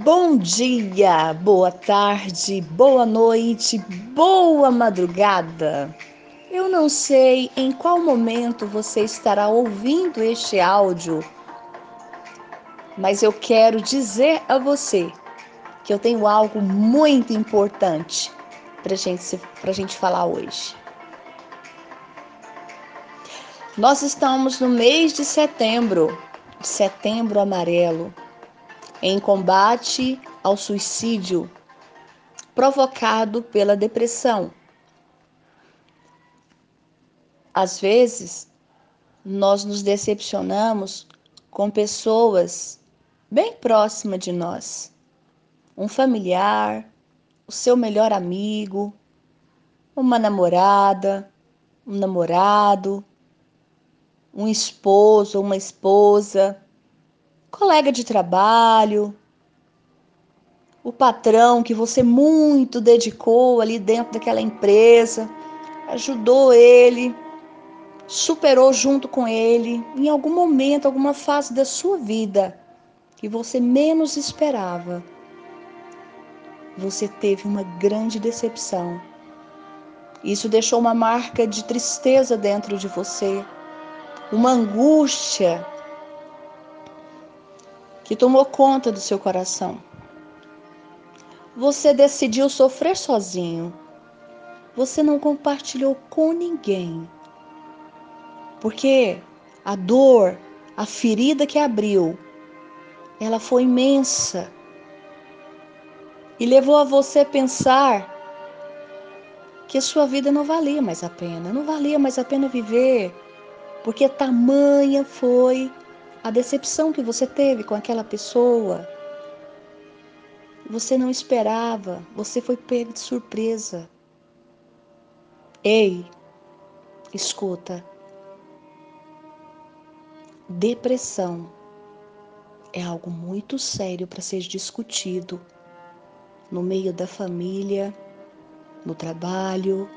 Bom dia, boa tarde, boa noite, boa madrugada. Eu não sei em qual momento você estará ouvindo este áudio, mas eu quero dizer a você que eu tenho algo muito importante para gente, a gente falar hoje. Nós estamos no mês de setembro, setembro amarelo, em combate ao suicídio provocado pela depressão. Às vezes, nós nos decepcionamos com pessoas bem próximas de nós. Um familiar, o seu melhor amigo, uma namorada, um namorado, um esposo uma esposa, colega de trabalho, o patrão que você muito dedicou ali dentro daquela empresa, ajudou ele, superou junto com ele, em algum momento, alguma fase da sua vida que você menos esperava. Você teve uma grande decepção. Isso deixou uma marca de tristeza dentro de você uma angústia que tomou conta do seu coração. Você decidiu sofrer sozinho. Você não compartilhou com ninguém. Porque a dor, a ferida que abriu, ela foi imensa e levou a você pensar que a sua vida não valia mais a pena, não valia mais a pena viver, porque tamanha foi a decepção que você teve com aquela pessoa. Você não esperava, você foi pego de surpresa. Ei, escuta. Depressão é algo muito sério para ser discutido no meio da família, no trabalho,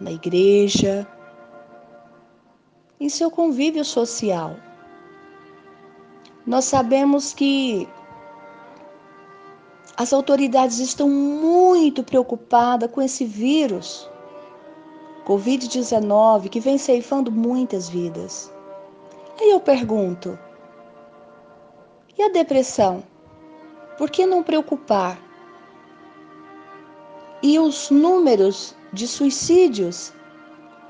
na igreja em seu convívio social. Nós sabemos que as autoridades estão muito preocupadas com esse vírus, Covid-19, que vem ceifando muitas vidas. Aí eu pergunto: e a depressão? Por que não preocupar? E os números de suicídios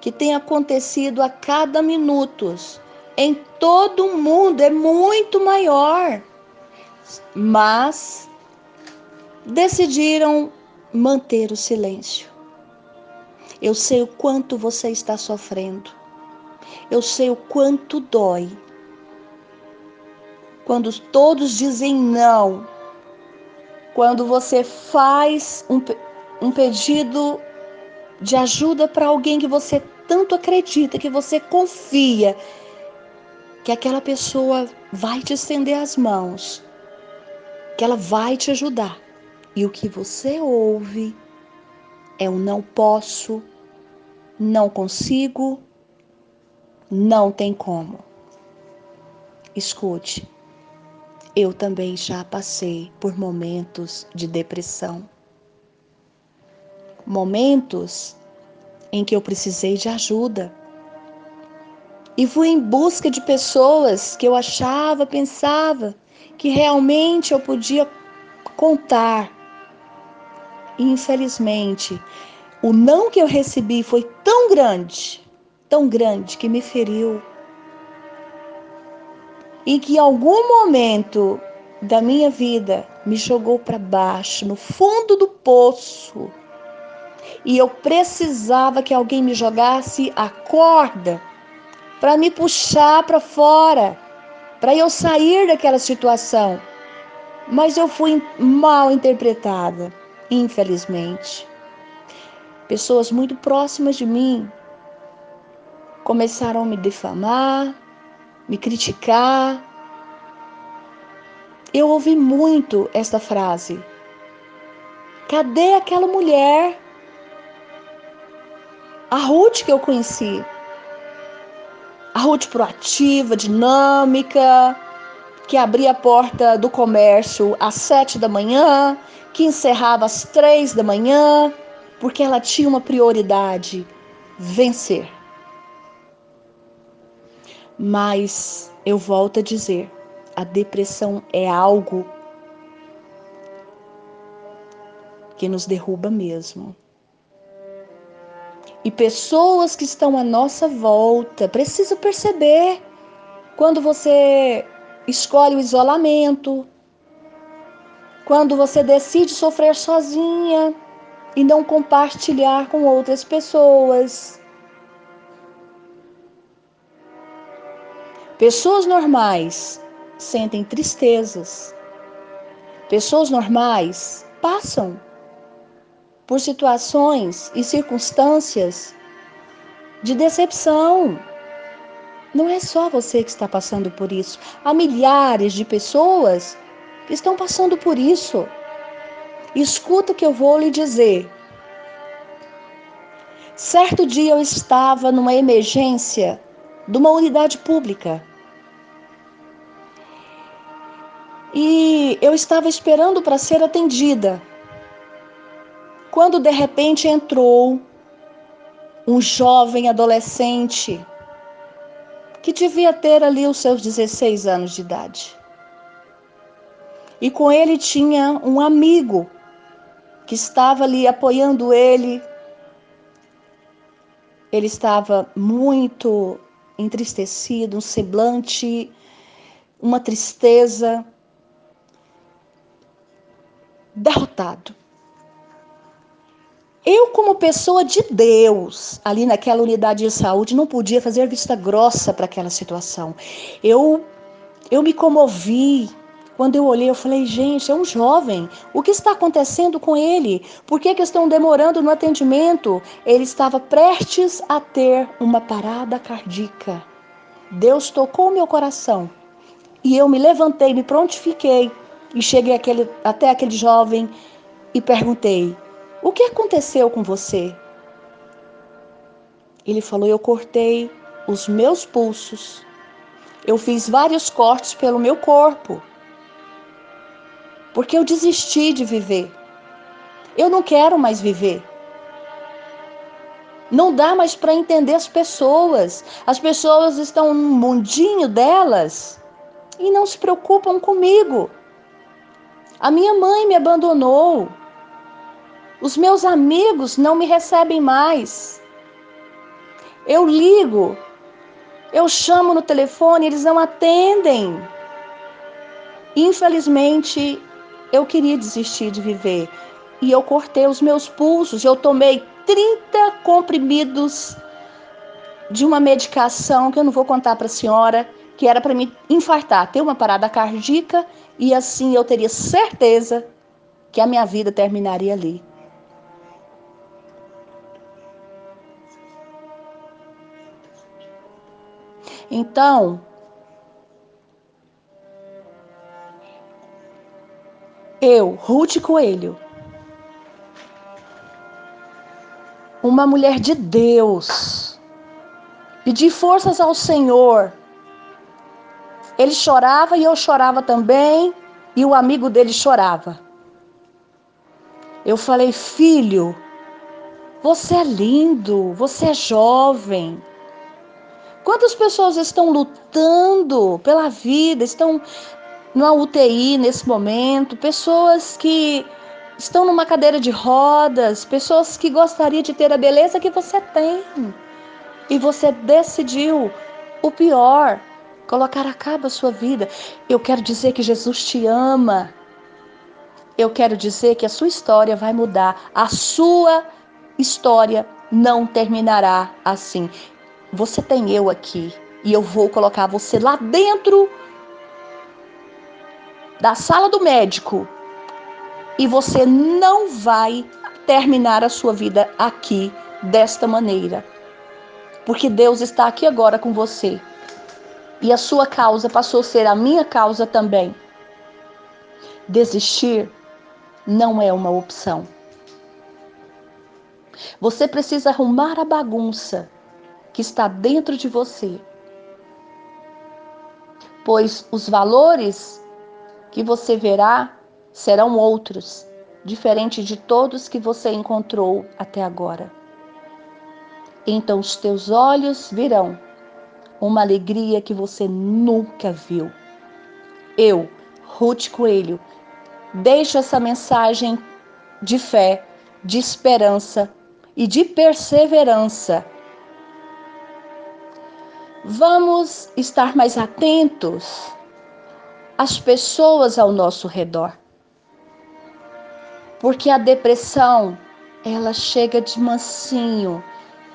que tem acontecido a cada minuto em todo o mundo é muito maior. Mas decidiram manter o silêncio. Eu sei o quanto você está sofrendo. Eu sei o quanto dói. Quando todos dizem não, quando você faz um, um pedido de ajuda para alguém que você tanto acredita, que você confia, que aquela pessoa vai te estender as mãos, que ela vai te ajudar. E o que você ouve é um não posso, não consigo, não tem como. Escute, eu também já passei por momentos de depressão momentos em que eu precisei de ajuda. E fui em busca de pessoas que eu achava, pensava que realmente eu podia contar. E infelizmente, o não que eu recebi foi tão grande, tão grande que me feriu. E que em algum momento da minha vida me jogou para baixo, no fundo do poço e eu precisava que alguém me jogasse a corda para me puxar para fora, para eu sair daquela situação. Mas eu fui mal interpretada, infelizmente. Pessoas muito próximas de mim começaram a me difamar, me criticar. Eu ouvi muito esta frase: Cadê aquela mulher a Ruth que eu conheci. A Ruth proativa, dinâmica, que abria a porta do comércio às sete da manhã, que encerrava às três da manhã, porque ela tinha uma prioridade: vencer. Mas eu volto a dizer, a depressão é algo que nos derruba mesmo. E pessoas que estão à nossa volta precisam perceber quando você escolhe o isolamento, quando você decide sofrer sozinha e não compartilhar com outras pessoas. Pessoas normais sentem tristezas. Pessoas normais passam por situações e circunstâncias de decepção. Não é só você que está passando por isso. Há milhares de pessoas que estão passando por isso. Escuta o que eu vou lhe dizer. Certo dia eu estava numa emergência de uma unidade pública. E eu estava esperando para ser atendida. Quando de repente entrou um jovem adolescente que devia ter ali os seus 16 anos de idade. E com ele tinha um amigo que estava ali apoiando ele. Ele estava muito entristecido, um semblante, uma tristeza derrotado. Eu, como pessoa de Deus, ali naquela unidade de saúde, não podia fazer vista grossa para aquela situação. Eu, eu me comovi. Quando eu olhei, eu falei, gente, é um jovem. O que está acontecendo com ele? Por que, que estão demorando no atendimento? Ele estava prestes a ter uma parada cardíaca. Deus tocou meu coração. E eu me levantei, me prontifiquei e cheguei aquele, até aquele jovem e perguntei: O que aconteceu com você? Ele falou: Eu cortei os meus pulsos. Eu fiz vários cortes pelo meu corpo. Porque eu desisti de viver. Eu não quero mais viver. Não dá mais para entender as pessoas. As pessoas estão no mundinho delas e não se preocupam comigo. A minha mãe me abandonou. Os meus amigos não me recebem mais. Eu ligo, eu chamo no telefone, eles não atendem. Infelizmente, eu queria desistir de viver e eu cortei os meus pulsos. Eu tomei 30 comprimidos de uma medicação que eu não vou contar para a senhora, que era para me infartar, ter uma parada cardíaca e assim eu teria certeza que a minha vida terminaria ali. Então, eu, Ruth Coelho, uma mulher de Deus, pedi forças ao Senhor ele chorava e eu chorava também, e o amigo dele chorava. Eu falei, filho, você é lindo, você é jovem. Quantas pessoas estão lutando pela vida, estão numa UTI nesse momento, pessoas que estão numa cadeira de rodas, pessoas que gostariam de ter a beleza que você tem. E você decidiu o pior, colocar a cabo a sua vida. Eu quero dizer que Jesus te ama. Eu quero dizer que a sua história vai mudar. A sua história não terminará assim. Você tem eu aqui e eu vou colocar você lá dentro da sala do médico. E você não vai terminar a sua vida aqui desta maneira. Porque Deus está aqui agora com você e a sua causa passou a ser a minha causa também. Desistir não é uma opção. Você precisa arrumar a bagunça que está dentro de você. pois os valores que você verá serão outros, diferente de todos que você encontrou até agora. Então os teus olhos virão uma alegria que você nunca viu. Eu, Ruth Coelho, deixo essa mensagem de fé, de esperança e de perseverança. Vamos estar mais atentos às pessoas ao nosso redor. Porque a depressão, ela chega de mansinho,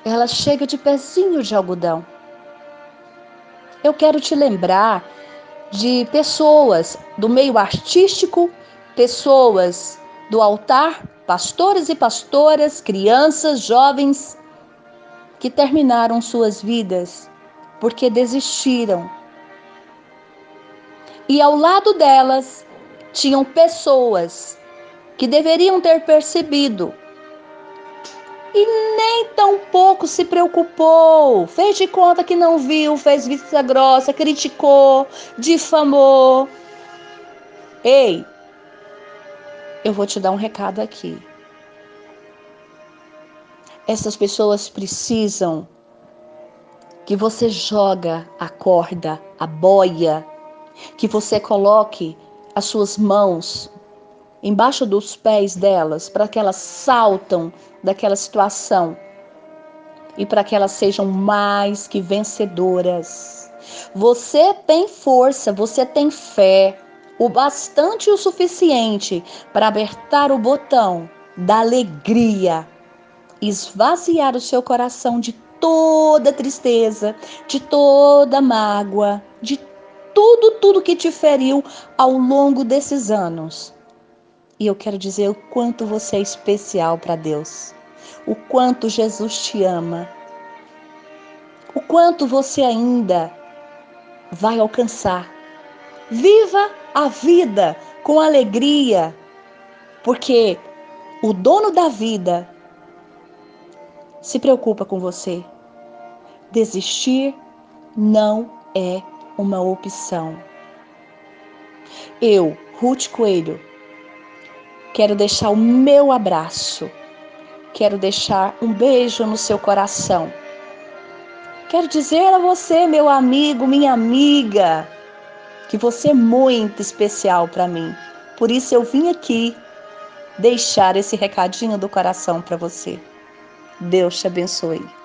ela chega de pezinho de algodão. Eu quero te lembrar de pessoas do meio artístico, pessoas do altar, pastores e pastoras, crianças, jovens que terminaram suas vidas porque desistiram. E ao lado delas tinham pessoas que deveriam ter percebido e nem tão pouco se preocupou. Fez de conta que não viu, fez vista grossa, criticou, difamou. Ei, eu vou te dar um recado aqui. Essas pessoas precisam que você joga a corda, a boia, que você coloque as suas mãos embaixo dos pés delas para que elas saltam daquela situação e para que elas sejam mais que vencedoras. Você tem força, você tem fé, o bastante e o suficiente para apertar o botão da alegria, esvaziar o seu coração de toda tristeza, de toda mágoa, de tudo, tudo que te feriu ao longo desses anos. E eu quero dizer o quanto você é especial para Deus, o quanto Jesus te ama, o quanto você ainda vai alcançar. Viva a vida com alegria, porque o dono da vida se preocupa com você. Desistir não é uma opção. Eu, Ruth Coelho, quero deixar o meu abraço, quero deixar um beijo no seu coração. Quero dizer a você, meu amigo, minha amiga, que você é muito especial para mim. Por isso eu vim aqui deixar esse recadinho do coração para você. Deus te abençoe.